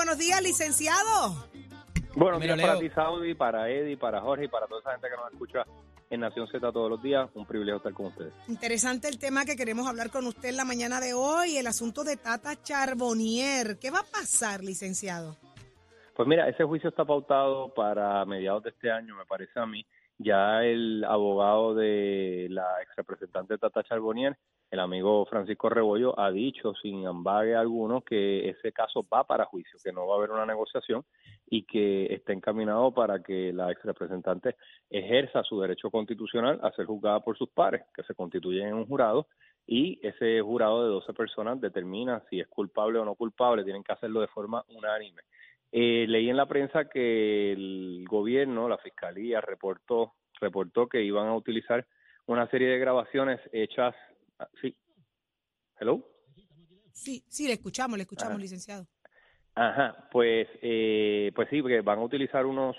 Buenos días, licenciado. Buenos Mira, días para ti, Saudi, para Eddie, para Jorge y para toda esa gente que nos escucha en Nación Z todos los días. Un privilegio estar con ustedes. Interesante el tema que queremos hablar con usted en la mañana de hoy, el asunto de Tata Charbonnier. ¿Qué va a pasar, licenciado? Pues mira, ese juicio está pautado para mediados de este año, me parece a mí. Ya el abogado de la ex representante Tata Charbonnier, el amigo Francisco Rebollo, ha dicho sin ambague alguno que ese caso va para juicio, que no va a haber una negociación y que está encaminado para que la ex representante ejerza su derecho constitucional a ser juzgada por sus pares, que se constituyen en un jurado y ese jurado de 12 personas determina si es culpable o no culpable, tienen que hacerlo de forma unánime. Eh, leí en la prensa que el gobierno, la fiscalía, reportó, reportó que iban a utilizar una serie de grabaciones hechas. Ah, Sí. Hello. Sí, sí, le escuchamos, le escuchamos, Ah. licenciado. Ajá, pues, eh, pues sí, porque van a utilizar unos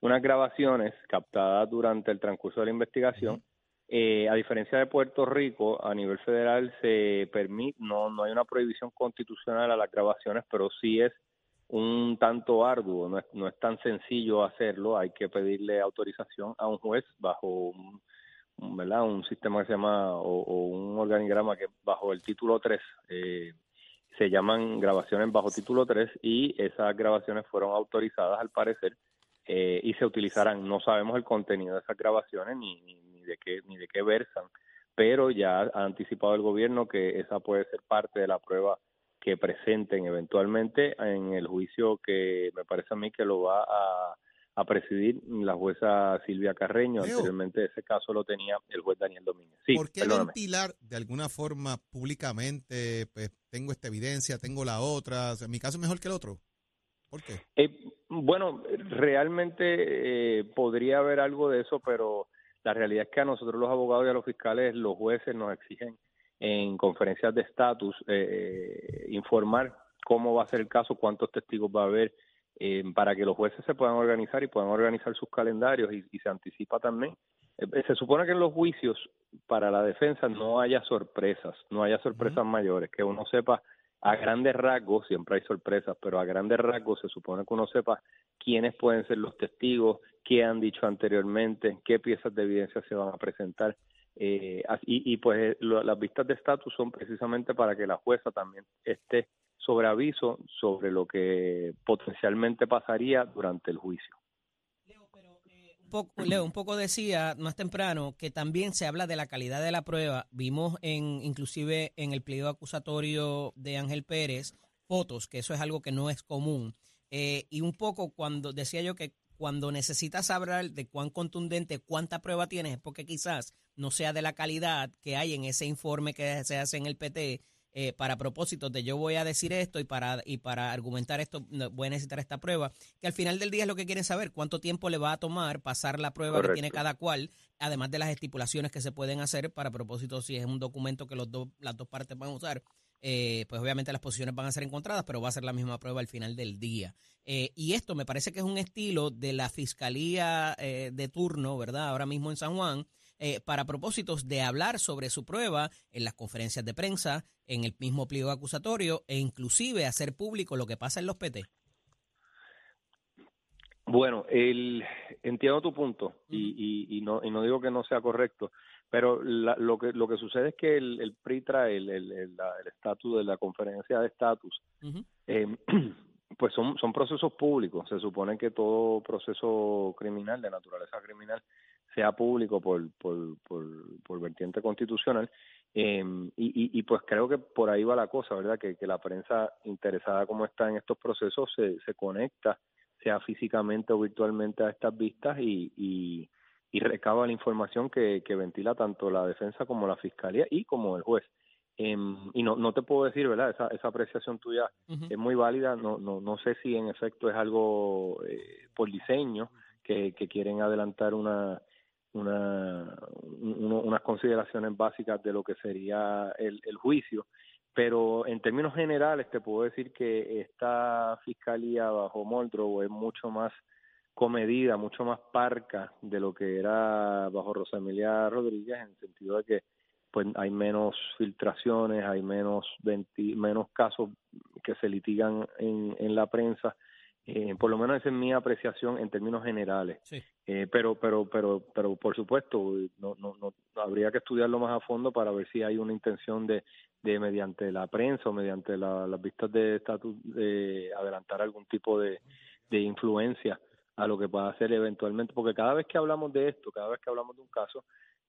unas grabaciones captadas durante el transcurso de la investigación. Eh, a diferencia de Puerto Rico, a nivel federal se permite, no, no hay una prohibición constitucional a las grabaciones, pero sí es un tanto arduo, no es, no es tan sencillo hacerlo, hay que pedirle autorización a un juez bajo un, un, ¿verdad? un sistema que se llama, o, o un organigrama que bajo el título 3, eh, se llaman grabaciones bajo título 3 y esas grabaciones fueron autorizadas al parecer eh, y se utilizarán. No sabemos el contenido de esas grabaciones ni, ni, ni de qué ni de qué versan, pero ya ha anticipado el gobierno que esa puede ser parte de la prueba que presenten eventualmente en el juicio que me parece a mí que lo va a, a presidir la jueza Silvia Carreño. Leo. Anteriormente ese caso lo tenía el juez Daniel Domínguez. Sí, ¿Por qué perdóname. ventilar de alguna forma públicamente? Pues tengo esta evidencia, tengo la otra. o sea, mi caso es mejor que el otro. ¿Por qué? Eh, bueno, realmente eh, podría haber algo de eso, pero la realidad es que a nosotros los abogados y a los fiscales, los jueces nos exigen en conferencias de estatus eh, informar cómo va a ser el caso, cuántos testigos va a haber, eh, para que los jueces se puedan organizar y puedan organizar sus calendarios y, y se anticipa también. Eh, se supone que en los juicios para la defensa no haya sorpresas, no haya sorpresas mayores, que uno sepa a grandes rasgos, siempre hay sorpresas, pero a grandes rasgos se supone que uno sepa quiénes pueden ser los testigos, qué han dicho anteriormente, qué piezas de evidencia se van a presentar. Eh, y, y pues eh, lo- las vistas de estatus son precisamente para que la jueza también esté sobre aviso sobre lo que potencialmente pasaría durante el juicio. Un poco, Leo, un poco decía más temprano que también se habla de la calidad de la prueba. Vimos en inclusive en el pliego acusatorio de Ángel Pérez fotos, que eso es algo que no es común. Eh, y un poco cuando decía yo que cuando necesitas hablar de cuán contundente, cuánta prueba tienes, es porque quizás no sea de la calidad que hay en ese informe que se hace en el PT eh, para propósitos de yo voy a decir esto y para y para argumentar esto voy a necesitar esta prueba, que al final del día es lo que quieren saber, cuánto tiempo le va a tomar pasar la prueba que tiene cada cual, además de las estipulaciones que se pueden hacer para propósito si es un documento que los dos las dos partes van a usar. eh, pues obviamente las posiciones van a ser encontradas, pero va a ser la misma prueba al final del día. Eh, y esto me parece que es un estilo de la fiscalía eh, de turno, ¿verdad? Ahora mismo en San Juan, eh, para propósitos de hablar sobre su prueba en las conferencias de prensa, en el mismo pliego acusatorio e inclusive hacer público lo que pasa en los PT. Bueno, el, entiendo tu punto y, y, y no, y no digo que no sea correcto, pero la- lo que lo que sucede es que el, el PRI trae el estatus de la conferencia de estatus, eh, pues son, son procesos públicos. Se supone que todo proceso criminal, de naturaleza criminal, sea público por, por, por, por vertiente constitucional. Eh, y, y, y pues creo que por ahí va la cosa, ¿verdad? Que, que la prensa interesada como está en estos procesos se, se conecta, sea físicamente o virtualmente a estas vistas y, y, y recaba la información que, que ventila tanto la defensa como la fiscalía y como el juez. Em, y no, no te puedo decir, ¿verdad? Esa, esa apreciación tuya es muy válida. No, no, no sé si en efecto es algo eh, por diseño que, que quieren adelantar una, una, unas consideraciones básicas de lo que sería el, el juicio. Pero en términos generales te puedo decir que esta fiscalía bajo Moldrow es mucho más comedida, mucho más parca de lo que era bajo Rosa Emilia Rodríguez, en el sentido de que pues hay menos filtraciones, hay menos menos casos que se litigan en la prensa. Eh, por lo menos esa es mi apreciación en términos generales. Sí. Eh, pero, pero, pero, pero por supuesto, no, no, no habría que estudiarlo más a fondo para ver si hay una intención de, de mediante la prensa o mediante la- las vistas de estatus de adelantar algún tipo de, de influencia a lo que pueda hacer eventualmente, porque cada vez que hablamos de esto, cada vez que hablamos de un caso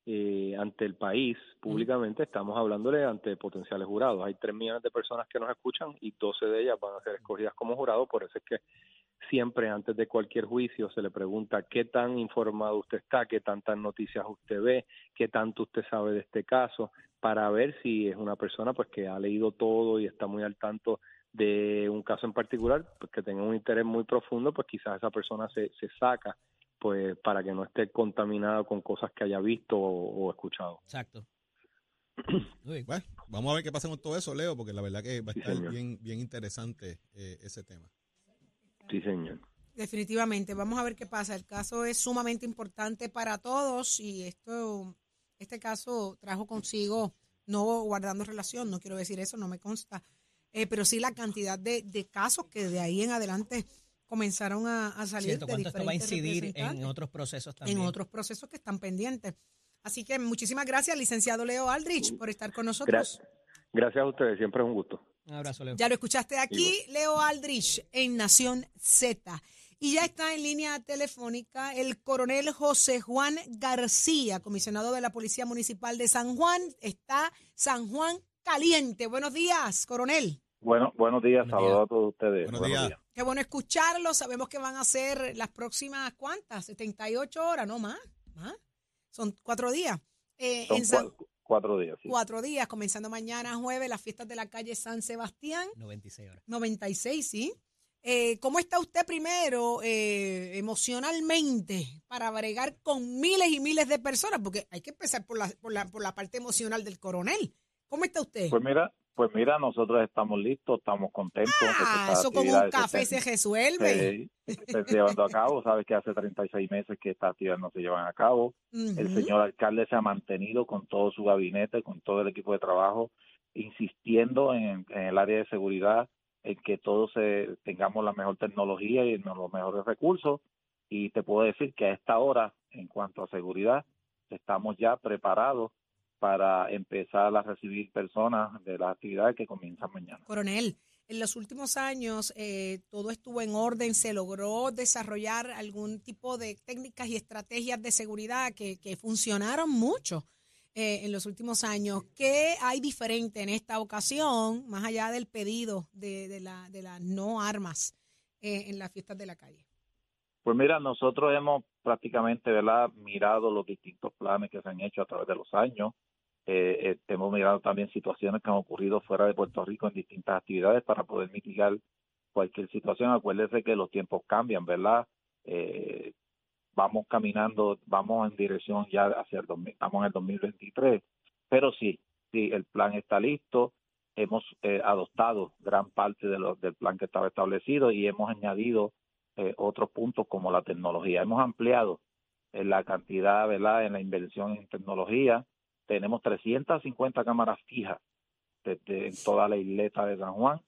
eh, ante el país públicamente, estamos hablándole ante potenciales jurados. Hay tres millones de personas que nos escuchan y 12 de ellas van a ser escogidas como jurados, por eso es que siempre antes de cualquier juicio se le pregunta qué tan informado usted está, qué tantas noticias usted ve, qué tanto usted sabe de este caso, para ver si es una persona pues que ha leído todo y está muy al tanto de un caso en particular, pues que tenga un interés muy profundo, pues quizás esa persona se, se saca pues para que no esté contaminada con cosas que haya visto o, o escuchado. Exacto. Uy, Bueno, vamos a ver qué pasa con todo eso, Leo, porque la verdad que va a estar bien, bien interesante eh, ese tema. Sí, señor. Definitivamente, vamos a ver qué pasa. El caso es sumamente importante para todos y esto, este caso trajo consigo, no guardando relación, no quiero decir eso, no me consta, eh, pero sí la cantidad de, de casos que de ahí en adelante comenzaron a, a salir Siento de cuánto esto va a incidir en otros procesos también. en otros procesos que están pendientes. Así que muchísimas gracias, licenciado Leo Aldrich, por estar con nosotros. Gra- gracias a ustedes, siempre es un gusto. Un abrazo, Leo. Ya lo escuchaste aquí, Leo Aldrich, en Nación Z. Y ya está en línea telefónica el coronel José Juan García, comisionado de la Policía Municipal de San Juan. Está San Juan caliente. Buenos días, coronel. Bueno, buenos días, Buenos saludos días. a todos ustedes. Buenos días. Qué bueno escucharlo. Sabemos que van a ser las próximas, ¿cuántas? 78 horas, no más. más. Son cuatro días. Eh, Son en San- cua- cuatro días, sí. cuatro días, comenzando mañana jueves, las fiestas de la calle San Sebastián. 96 horas. 96, sí. Eh, ¿Cómo está usted primero eh, emocionalmente para bregar con miles y miles de personas? Porque hay que empezar por la, por la, por la parte emocional del coronel. ¿Cómo está usted? Pues mira, pues mira, nosotros estamos listos, estamos contentos. ah, eso con un café se resuelve. se, se llevando a cabo. Sabes que hace 36 meses que estas actividades no se llevan a cabo. El señor alcalde se ha mantenido con todo su gabinete, con todo el equipo de trabajo, insistiendo en, en el área de seguridad, en que todos eh, tengamos la mejor tecnología y los mejores recursos. Y te puedo decir que a esta hora, en cuanto a seguridad, estamos ya preparados para empezar a recibir personas de las actividades que comienzan mañana. Coronel, en los últimos años eh, todo estuvo en orden, se logró desarrollar algún tipo de técnicas y estrategias de seguridad que, que funcionaron mucho eh, en los últimos años. ¿Qué hay diferente en esta ocasión, más allá del pedido de, de, la, de las no armas eh, en las fiestas de la calle? Pues mira, nosotros hemos prácticamente ¿verdad? mirado los distintos planes que se han hecho a través de los años. Eh, eh, hemos mirado también situaciones que han ocurrido fuera de Puerto Rico en distintas actividades para poder mitigar cualquier situación. Acuérdese que los tiempos cambian, ¿verdad? Eh, vamos caminando, vamos en dirección ya hacia el 2000, estamos en el 2023, pero sí, sí, el plan está listo. Hemos eh, adoptado gran parte de lo- del plan que estaba establecido y hemos añadido eh, otros puntos como la tecnología. Hemos ampliado eh, la cantidad, ¿verdad?, en la inversión en tecnología. Tenemos 350 cámaras fijas desde en toda la isleta de San Juan,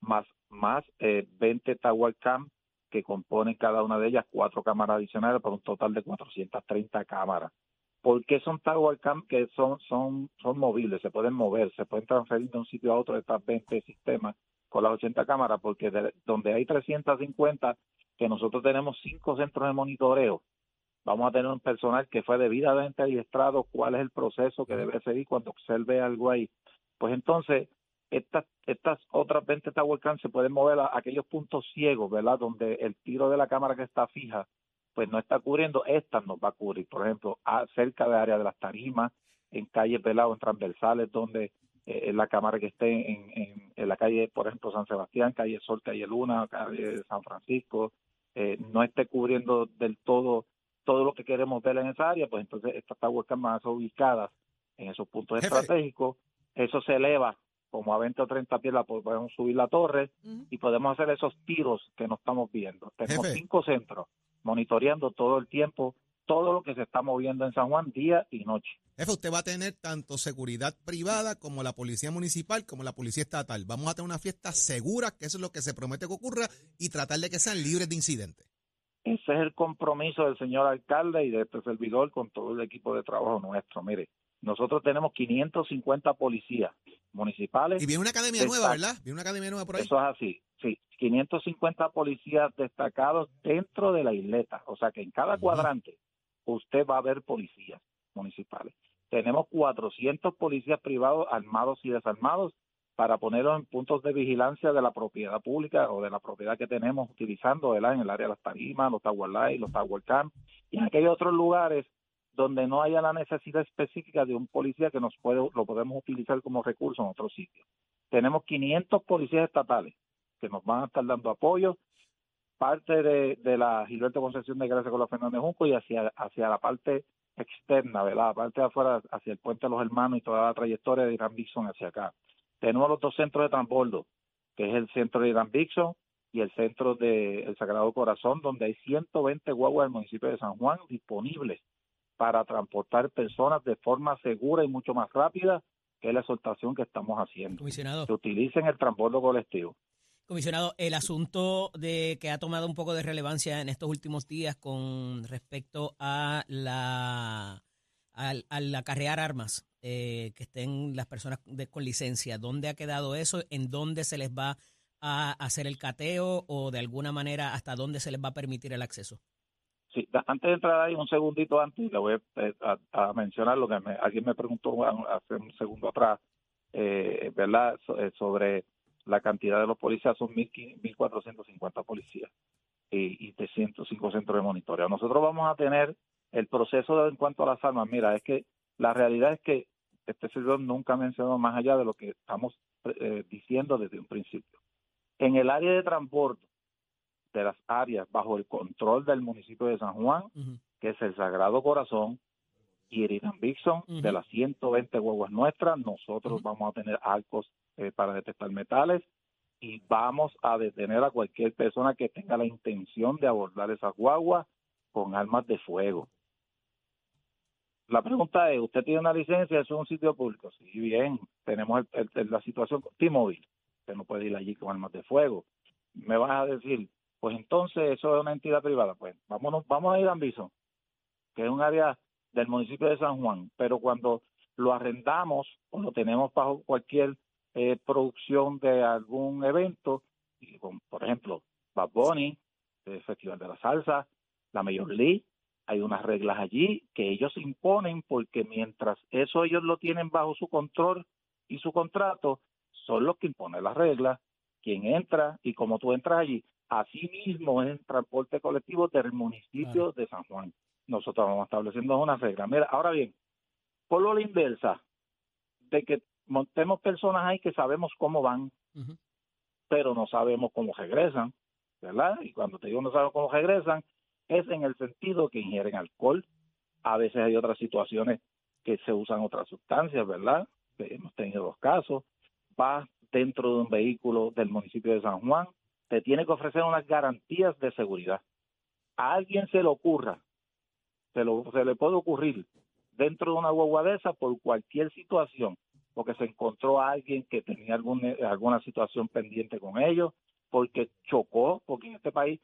más, más eh, 20 Tower Cam que componen cada una de ellas cuatro cámaras adicionales por un total de 430 cámaras. ¿Por qué son Tower Cam que son, son, son movibles, se pueden mover, se pueden transferir de un sitio a otro de estas 20 sistemas con las 80 cámaras? Porque de- donde hay 350 que nosotros tenemos cinco centros de monitoreo. Vamos a tener un personal que fue debidamente adiestrado cuál es el proceso que debe seguir cuando observe algo ahí. Pues entonces, estas, estas otras 20 Tower Cam se pueden mover a aquellos puntos ciegos, ¿verdad? Donde el tiro de la cámara que está fija pues no está cubriendo, esta nos va a cubrir. Por ejemplo, a- cerca de área de las tarimas, en calles velados, en transversales, donde eh, la cámara que esté en, en, en la calle, por ejemplo, San Sebastián, calle Sol, calle Luna, calle San Francisco, eh, no esté cubriendo del todo todo lo que queremos ver en esa área, pues entonces estas Tower van a ser ubicadas en esos puntos Jefe. estratégicos. Eso se eleva como a 20 o 30 pies, la podemos subir la torre y podemos hacer esos tiros que no estamos viendo. Tenemos Jefe. cinco centros monitoreando todo el tiempo todo lo que se está moviendo en San Juan día y noche. Jefe, usted va a tener tanto seguridad privada como la policía municipal, como la policía estatal. Vamos a tener una fiesta segura, que eso es lo que se promete que ocurra, y tratar de que sean libres de incidentes. Ese es el compromiso del señor alcalde y de este servidor con todo el equipo de trabajo nuestro. Mire, nosotros tenemos 550 policías municipales. Y viene una academia nueva. ¿verdad? Viene una academia nueva por ahí. Eso es así, sí. 550 policías destacados dentro de la isleta. O sea que en cada cuadrante usted va a ver policías municipales. Tenemos 400 policías privados armados y desarmados para ponerlos en puntos de vigilancia de la propiedad pública o de la propiedad que tenemos utilizando ¿verdad? en el área de las tarimas, los Tower Light, los Tower y en aquellos otros lugares donde no haya la necesidad específica de un policía que nos puede, lo podemos utilizar como recurso en otros sitios. Tenemos 500 policías estatales que nos van a estar dando apoyo, parte de, de la Gilberto Concepción de Gracia con la Fernández Junco y hacia, hacia la parte externa, ¿verdad? La parte de afuera, hacia el Puente de los Hermanos y toda la trayectoria de Irán Dixon hacia acá. Tenemos los dos centros de transbordo, que es el centro de Irán Dixon y el centro de El Sagrado Corazón, donde hay 120 guaguas del municipio de San Juan disponibles para transportar personas de forma segura y mucho más rápida, que es la exhortación que estamos haciendo. Comisionado. Que utilicen el transbordo colectivo. Comisionado, el asunto de que ha tomado un poco de relevancia en estos últimos días con respecto a la al, al acarrear armas, eh, que estén las personas de- con licencia, ¿dónde ha quedado eso? ¿En dónde se les va a hacer el cateo o de alguna manera hasta dónde se les va a permitir el acceso? Sí, antes de entrar ahí, un segundito antes, le voy a, eh, a- a mencionar lo que me- alguien me preguntó hace un segundo atrás, eh, ¿verdad? Eh, sobre la cantidad de los policías, son 1.500 1.450 policías y, y 305 centros de monitoreo. Nosotros vamos a tener el proceso de- en cuanto a las armas. Mira, es que la realidad es que este servidor nunca ha mencionado más allá de lo que estamos eh, diciendo desde un principio. En el área de transporte de las áreas bajo el control del municipio de San Juan, que es el Sagrado Corazón y el Irán Bixon, Ujú. de las 120 guaguas nuestras, nosotros vamos a tener arcos eh, para detectar metales y vamos a detener a cualquier persona que tenga la intención de abordar esas guaguas con armas de fuego. La pregunta es, ¿usted tiene una licencia? ¿Eso es un sitio público? Sí, bien. Tenemos el- el- la situación con T-Mobile. Usted no puede ir allí con armas de fuego. Me vas a decir, pues entonces eso es una entidad privada. Pues vámonos, vamos a ir a Ambiso, que es un área del municipio de San Juan, pero cuando lo arrendamos o lo tenemos bajo cualquier eh, producción de algún evento, y por ejemplo, Bad Bunny, Festival de la Salsa, la Major League, hay unas reglas allí que ellos imponen porque mientras eso ellos lo tienen bajo su control y su contrato, son los que imponen las reglas, quien entra y como tú entras allí. Así mismo es el transporte colectivo del municipio de San Juan. Nosotros vamos estableciendo una regla. Mira, ahora bien, por lo la inversa, de que montemos personas ahí que sabemos cómo van, pero no sabemos cómo regresan, ¿verdad? Y cuando te digo no sabemos cómo regresan, es en el sentido que ingieren alcohol. A veces hay otras situaciones que se usan otras sustancias, ¿verdad? Hemos tenido dos casos. Vas dentro de un vehículo del municipio de San Juan, te tiene que ofrecer unas garantías de seguridad. A alguien se le ocurra, se, le puede ocurrir dentro de una guagua esa por cualquier situación, porque se encontró a alguien que tenía alguna situación pendiente con ellos, porque chocó, porque en este país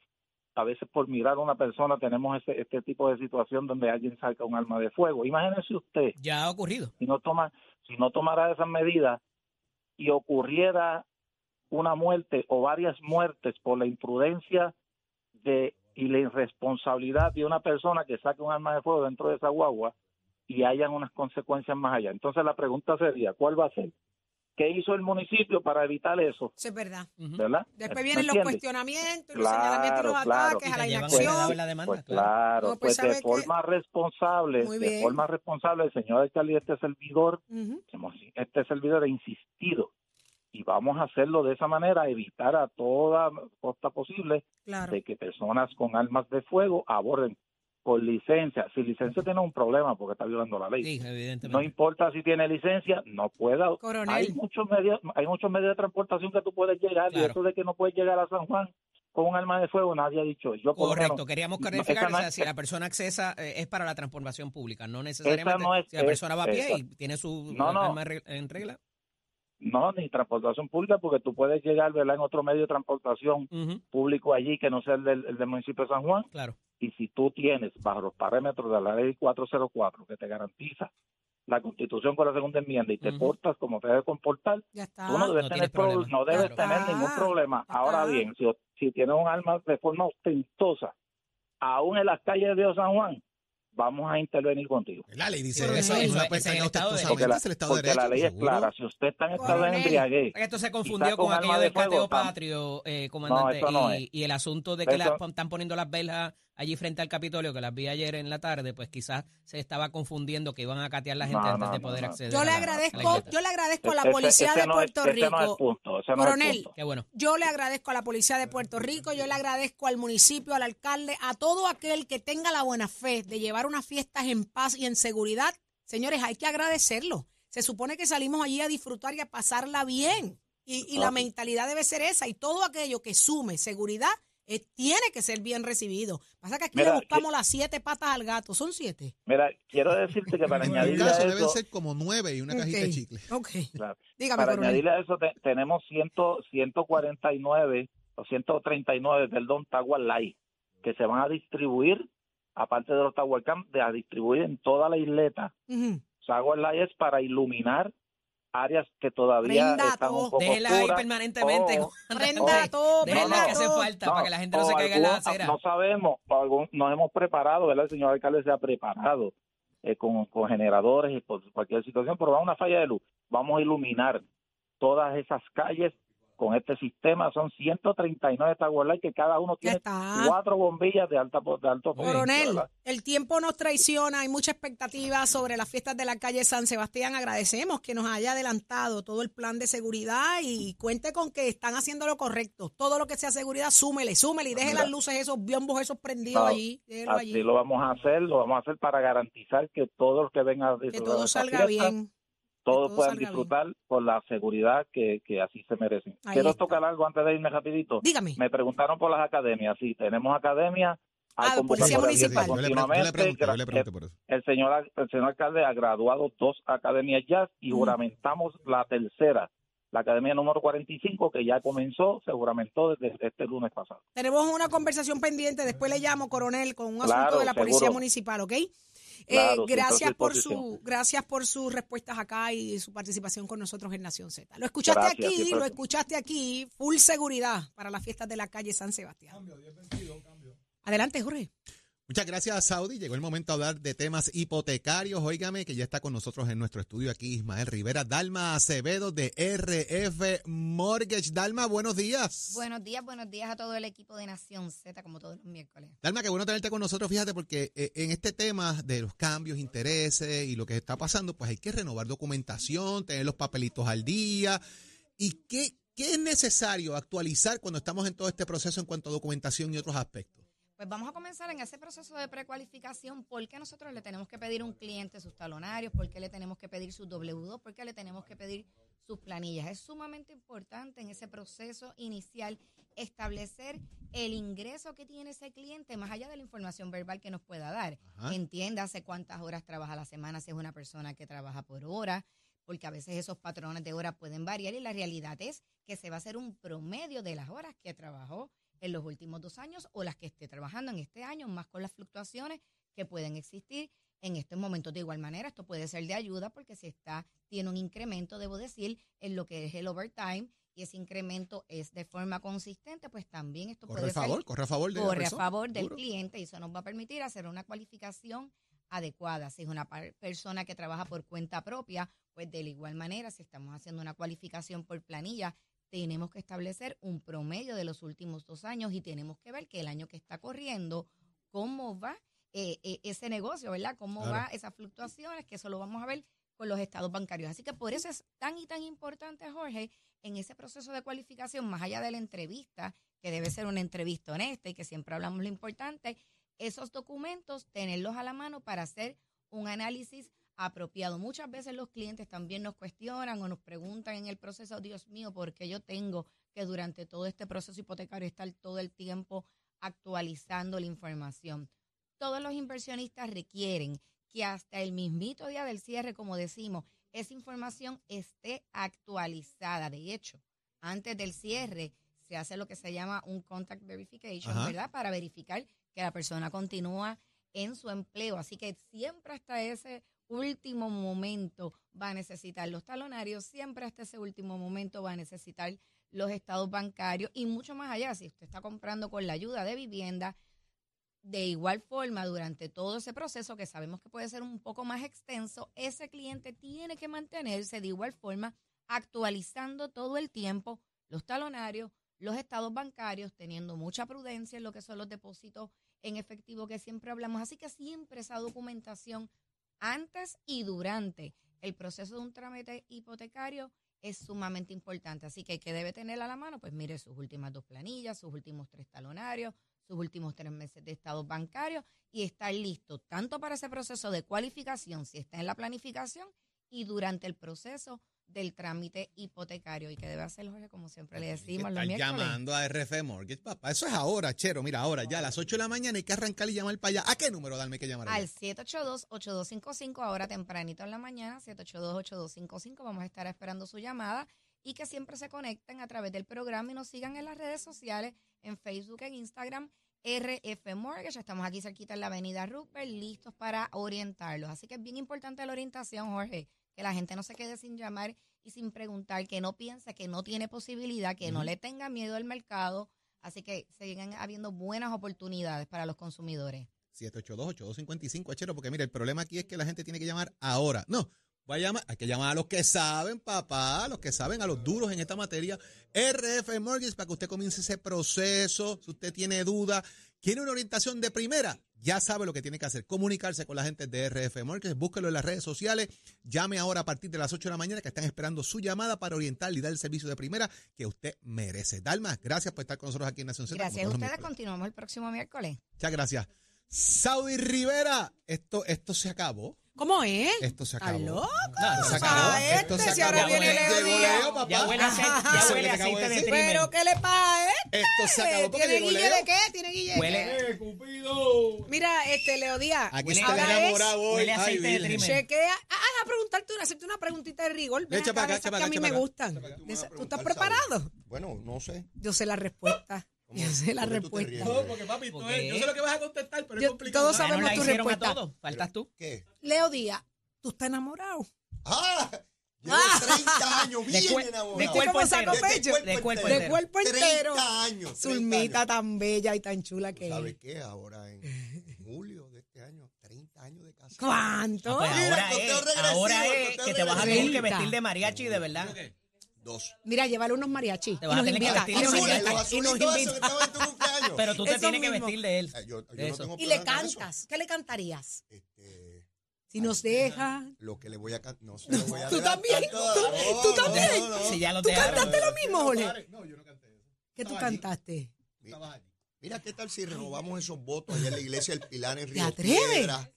a veces por mirar a una persona tenemos este, este tipo de situación donde alguien saca un arma de fuego. Imagínese usted Ya ha ocurrido. si no toma si no tomara esas medidas y ocurriera una muerte o varias muertes por la imprudencia de y la irresponsabilidad de una persona que saque un arma de fuego dentro de esa guagua y hayan unas consecuencias más allá. Entonces la pregunta sería, ¿cuál va a ser? ¿Qué hizo el municipio para evitar eso? Eso es verdad. ¿Verdad? Después ¿Me vienen los entiendes? cuestionamientos, los Claro, señalamientos y los claro. ataques Y a la inacción. a la demanda, Pues claro. No, pues, pues, ¿sabe de forma responsable, de forma responsable, el señor alcalde y este servidor, este servidor ha insistido y vamos a hacerlo de esa manera, evitar a toda costa posible Claro. de que personas con armas de fuego aborden por licencia. Si licencia tiene un problema porque está violando la ley. Sí, No evidentemente. importa si tiene licencia, no pueda. Coronel. Hay muchos medios, hay muchos medios de transportación que tú puedes llegar y Claro. eso de que no puedes llegar a San Juan con un arma de fuego nadie ha dicho. Yo Correcto, menos, queríamos no, clarificar no o sea, si la persona accesa eh, es para la transportación pública, no necesariamente no es- si la es- persona va a pie esa- y tiene su No, no. arma en regla. No, ni transportación pública porque tú puedes llegar ¿verdad? en otro medio de transportación público allí que no sea el del, el del municipio de San Juan Claro. Y si tú tienes bajo los parámetros de la ley 404 que te garantiza la constitución con la segunda enmienda y te Ujú. portas como te debe comportar, Ya está. tú no debes No tener problema, pro- no debes claro. tener ningún Ah, problema. ya Ahora bien, si, si tienes un arma de forma ostentosa, aún en las calles de San Juan, vamos a intervenir contigo. La ley dice eso, es- el Estado de Porque la, es el Estado de porque Derecho. la ley es clara. Si usted está en estado de embriaguez, Esto se confundió con con aquello del cateo patrio, eh, comandante, no y, el asunto de que la- están poniendo las velas allí frente al Capitolio, que las vi ayer en la tarde, pues quizás se estaba confundiendo que iban a catear la gente No, antes no, de poder no. acceder Yo le la- a la agradezco, yo le agradezco a la policía ese de Puerto es Rico. punto, Coronel. Qué bueno. Yo le agradezco a la policía de Puerto Rico, yo le agradezco al municipio, al alcalde, a todo aquel que tenga la buena fe de llevar unas fiestas en paz y en seguridad. Señores, hay que agradecerlo. Se supone que salimos allí a disfrutar y a pasarla bien. Y, y la mentalidad debe ser esa. Y todo aquello que sume seguridad eh, tiene que ser bien recibido. Pasa que aquí Mira, le buscamos las siete patas al gato. Son siete. Mira, quiero decirte que para añadirle a caso deben eso, ser como nueve y una cajita de chicle. Ok. Claro. Dígame, para coronel. añadirle a eso te- tenemos 100, 149 o 139, perdón, Light, que se van a distribuir, aparte de los Tower Camp, de a distribuir en toda la isleta. Ujú. Tower Light es para iluminar áreas que todavía Prenda están todo. un poco Déjela ahí oscuras. permanentemente. o- Prenda todo, Déjenla prenda que hace falta para que la gente no, se caiga en la acera. No sabemos, algún- nos hemos preparado, ¿verdad? El señor alcalde se ha preparado eh, con, con generadores y por cualquier situación, pero va una falla de luz. Vamos a iluminar todas esas calles con este sistema. Son 139 Tower Light que cada uno tiene está. cuatro bombillas de, alta, de alto. Coronel, ¿verdad? el tiempo nos traiciona, hay mucha expectativa sobre las fiestas de la calle San Sebastián. Agradecemos que nos haya adelantado todo el plan de seguridad y cuente con que están haciendo lo correcto. Todo lo que sea seguridad, súmele, súmele y deje Mira. las luces, esos biombos, esos prendidos No, allí. Así allí. lo vamos a hacer, lo vamos a hacer para garantizar que todos los que vengan a Que todo salga fiesta, bien. Todos todo puedan salga bien. disfrutar con la seguridad que, que así se merecen. Ahí Quiero está. tocar algo antes de irme rapidito. Dígame. Me preguntaron por las academias. Sí, tenemos academias. hay Ah, Policía Municipal. Por. El señor, el señor alcalde ha graduado dos academias ya y Mm. juramentamos la tercera, la academia número 45, que ya comenzó, se juramentó desde este lunes pasado. Tenemos una conversación pendiente, después le llamo, coronel, con un asunto de la Policía. Municipal, ¿ok? Eh, Claro, gracias por su gracias por sus respuestas acá y su participación con nosotros en Nación Z. Lo escuchaste Gracias, aquí, siempre. lo escuchaste aquí, full seguridad para las fiestas de la calle San Sebastián. Adelante, Jorge. Muchas gracias, Saudi. Llegó el momento de hablar de temas hipotecarios. Óigame que ya está con nosotros en nuestro estudio aquí Ismael Rivera, Dalma Acevedo de RF Mortgage. Dalma, buenos días. Buenos días, buenos días a todo el equipo de Nación Z, como todos los miércoles. Dalma, qué bueno tenerte con nosotros, fíjate, porque eh, en este tema de los cambios, intereses y lo que está pasando, pues hay que renovar documentación, tener los papelitos al día. ¿Y qué, qué es necesario actualizar cuando estamos en todo este proceso en cuanto a documentación y otros aspectos? Pues vamos a comenzar en ese proceso de precualificación. ¿Por qué nosotros le tenemos que pedir a un cliente sus talonarios? ¿Por qué le tenemos que pedir sus W2? ¿Por qué le tenemos que pedir sus planillas? Es sumamente importante en ese proceso inicial establecer el ingreso que tiene ese cliente más allá de la información verbal que nos pueda dar. Ajá. Entiéndase cuántas horas trabaja a la semana, si es una persona que trabaja por hora, porque a veces esos patrones de horas pueden variar y la realidad es que se va a hacer un promedio de las horas que trabajó en los últimos dos años o las que esté trabajando en este año, más con las fluctuaciones que pueden existir en estos momentos. De igual manera, esto puede ser de ayuda porque si está, tiene un incremento, debo decir, en lo que es el overtime y ese incremento es de forma consistente, pues también esto Corre puede a favor, ser corre a favor de corre a persona. favor del Seguro. cliente y eso nos va a permitir hacer una cualificación adecuada. Si es una persona que trabaja por cuenta propia, pues de la igual manera, si estamos haciendo una cualificación por planilla, tenemos que establecer un promedio de los últimos dos años y tenemos que ver que el año que está corriendo, cómo va eh, eh, ese negocio, ¿verdad? Cómo Claro. va esas fluctuaciones, que eso lo vamos a ver con los estados bancarios. Así que por eso es tan y tan importante, Jorge, en ese proceso de cualificación, más allá de la entrevista, que debe ser una entrevista honesta y que siempre hablamos lo importante, esos documentos, tenerlos a la mano para hacer un análisis apropiado. Muchas veces los clientes también nos cuestionan o nos preguntan en el proceso, Dios mío, ¿por qué yo tengo que durante todo este proceso hipotecario estar todo el tiempo actualizando la información? Todos los inversionistas requieren que hasta el mismito día del cierre, como decimos, esa información esté actualizada. De hecho, antes del cierre se hace lo que se llama un contact verification, Ajá. ¿verdad? Para verificar que la persona continúa en su empleo. Así que siempre hasta ese último momento va a necesitar los talonarios, siempre hasta ese último momento va a necesitar los estados bancarios y mucho más allá, si usted está comprando con la ayuda de vivienda, de igual forma, durante todo ese proceso, que sabemos que puede ser un poco más extenso, ese cliente tiene que mantenerse de igual forma actualizando todo el tiempo los talonarios, los estados bancarios, teniendo mucha prudencia en lo que son los depósitos en efectivo que siempre hablamos. Así que siempre esa documentación antes y durante el proceso de un trámite hipotecario es sumamente importante. Así que, ¿qué debe tener a la mano? Pues mire sus últimas dos planillas, sus últimos tres talonarios, sus últimos tres meses de estados bancarios y estar listo tanto para ese proceso de cualificación, si está en la planificación, y durante el proceso del trámite hipotecario. ¿Y qué debe hacer, Jorge? Como siempre le decimos miércoles. llamando a RF Mortgage, papá. Eso es ahora, chero. Mira, ahora ya a las 8 de la mañana hay que arrancar y llamar para allá. ¿A qué número darme que llamar? Al 782-8255, ahora tempranito en la mañana, 782-8255. Vamos a estar esperando su llamada y que siempre se conecten a través del programa y nos sigan en las redes sociales, en Facebook, en Instagram, RF Mortgage. Estamos aquí cerquita en la avenida Rupert, listos para orientarlos. Así que es bien importante la orientación, Jorge, que la gente no se quede sin llamar y sin preguntar, que no piense que no tiene posibilidad, que no le tenga miedo al mercado. Así que sigan habiendo buenas oportunidades para los consumidores. 782-8255, chero, porque mira, el problema aquí es que la gente tiene que llamar ahora. No, va a llamar, hay que llamar a los que saben, papá, a los que saben, a los duros en esta materia. RF Mortgage, para que usted comience ese proceso. Si usted tiene duda, quiere una orientación de primera, ya sabe lo que tiene que hacer. Comunicarse con la gente de RF Mortgage, búsquelo en las redes sociales. Llame ahora a partir de las 8 de la mañana, que están esperando su llamada para orientarle y dar el servicio de primera que usted merece. Dalma, gracias por estar con nosotros aquí en Nación Z. Gracias a ustedes. Continuamos el próximo miércoles. Muchas gracias. Saudi Rivera, esto, esto se acabó. ¿Cómo es? Esto se ¿Estás acabó. loco? Esto se acabó. este, Esto se si ahora viene Leo Llegó Díaz. Leo, papá. Ya huele aceite, Eso ya es lo huele que acabo aceite de de decir. trimen. ¿Pero qué le pasa a este? Esto se acabó porque ¿Tiene llegó guille Leo. de qué? ¿Tiene guille de Huele- qué? Mira, este, Leo Díaz. Aquí Huele- está ahora enamorado hoy. huele Ay, aceite de Virgen. Chequea. Ah, a preguntarte una, hacerte una preguntita de rigor. Ven Echa acá, para acá, de esas echa para que a acá, mí me para acá. gustan. Tú me vas a De esas- ¿Tú preguntar, estás preparado? Bueno, no sé. Yo sé la respuesta. Yo sé la ¿Por qué respuesta. No, porque papi, tú yo sé lo que vas a contestar, pero Yo- es complicado. todos sabemos tu respuesta. Faltas tú. ¿Qué? Leo Díaz, ¿tú estás enamorado? ¡Ah! Llevo Ah. 30 años bien cue- enamorado. de cuerpo ¿Cómo saco entero. pecho? De cuerpo De entero. cuerpo entero. 30 años. 30 Zulmita años. tan bella y tan chula ¿Tú que ¿Sabes es. qué? Ahora en julio de este año, 30 años de casa. ¿Cuánto? Pues Mira, ahora conteo es, regresivo, ahora es conteo que te vas a tener que regresivo. vestir de mariachi, de verdad. Dos. Mira, llévale unos mariachis. Te vas a tener que vestir de mariachi. Y nos invita. Pero tú te Eso tienes que mismo. vestir de él. Eh, yo, yo De no eso. tengo Y le problema con eso. cantas. ¿Qué le cantarías? Este, Si nos deja. lo que le voy a cantar. No sé, lo voy a Tú adelantar también, tú- No, tú no, también. no, no. Si ya lo ¿Tú dejaron. cantaste lo mismo, Jorge? No, yo no canté eso. ¿Qué tú Estaba allí. cantaste? Mira, ¿qué tal si renovamos esos votos allá en la iglesia del Pilar en ¿Te Río atreves? Piedra?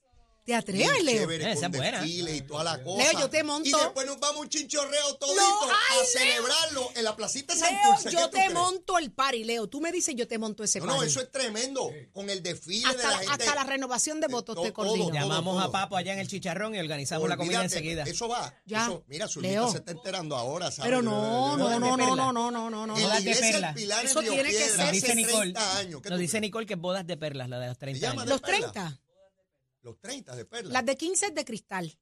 ¿Te atreves, Bien Leo? chévere, Esa con es buena. desfile y toda la cosa. Leo, yo te monto. Y después nos vamos un chinchorreo todito No, ay, a Leo. celebrarlo en la placita de Leo, Santurce. ¿Qué yo tú te crees? monto el party, Leo. Tú me dices, yo te monto ese No, party. no, eso es tremendo. Con el desfile de hasta, la la, gente. hasta la renovación de de votos todo, te coordino. todo. Llamamos a todo. Papo allá en el chicharrón y organizamos la comida Olvídate, enseguida. Eso va. Ya. Eso, mira, Zulmita Leo. se está enterando ahora, ¿sabes? Pero no, no, no, no, no, no, no, no, no. En la Bodas de iglesia perla. del Pilar Eso Río tiene que Piedra ser- Nos hace dice Nicole, 30 años. ¿Qué nos dice crees? Nicole que es bodas de perlas, la de los 30 llaman años. Los perla? 30. Los 30 de perla. Las de 15 es de cristal.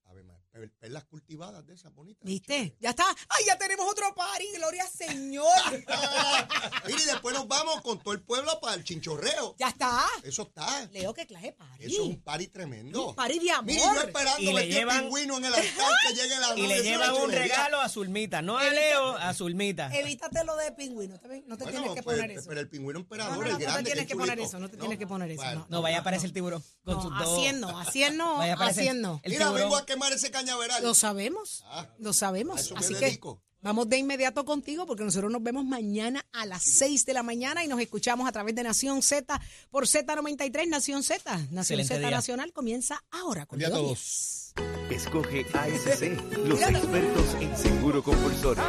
Perlas cultivadas de esas bonitas. ¿Viste? Ya está. ¡Ay, ya tenemos otro party! ¡Gloria al Señor! Mira, y después nos vamos con todo el pueblo para el chinchorreo. ¡Ya está! Eso está. Leo, ¿qué clase party? Eso es un party tremendo. Un party de amor. Mira, yo esperando vestido llevan- pingüino en el altar que llegue la Y le llevan un regalo a Zulmita, no a Leo, a Zulmita. Evítate lo de pingüino. No te Bueno, tienes que pues, poner eso. Pero el pingüino No, emperador, no, no, el no te tienes que poner eso, no te tienes que poner eso. No, vaya a aparecer el tiburón con sus dos. es no. el Mira, vengo a quemar ese cañaveral. Lo sabemos, Ah, lo sabemos. Así que dedico. vamos de inmediato contigo porque nosotros nos vemos mañana a las 6 de la mañana y nos escuchamos a través de Nación Z por Z93, Nación Z. Nación Excelente Z día. Nacional comienza ahora con día todos. Escoge ASC, los expertos en seguro compulsorio.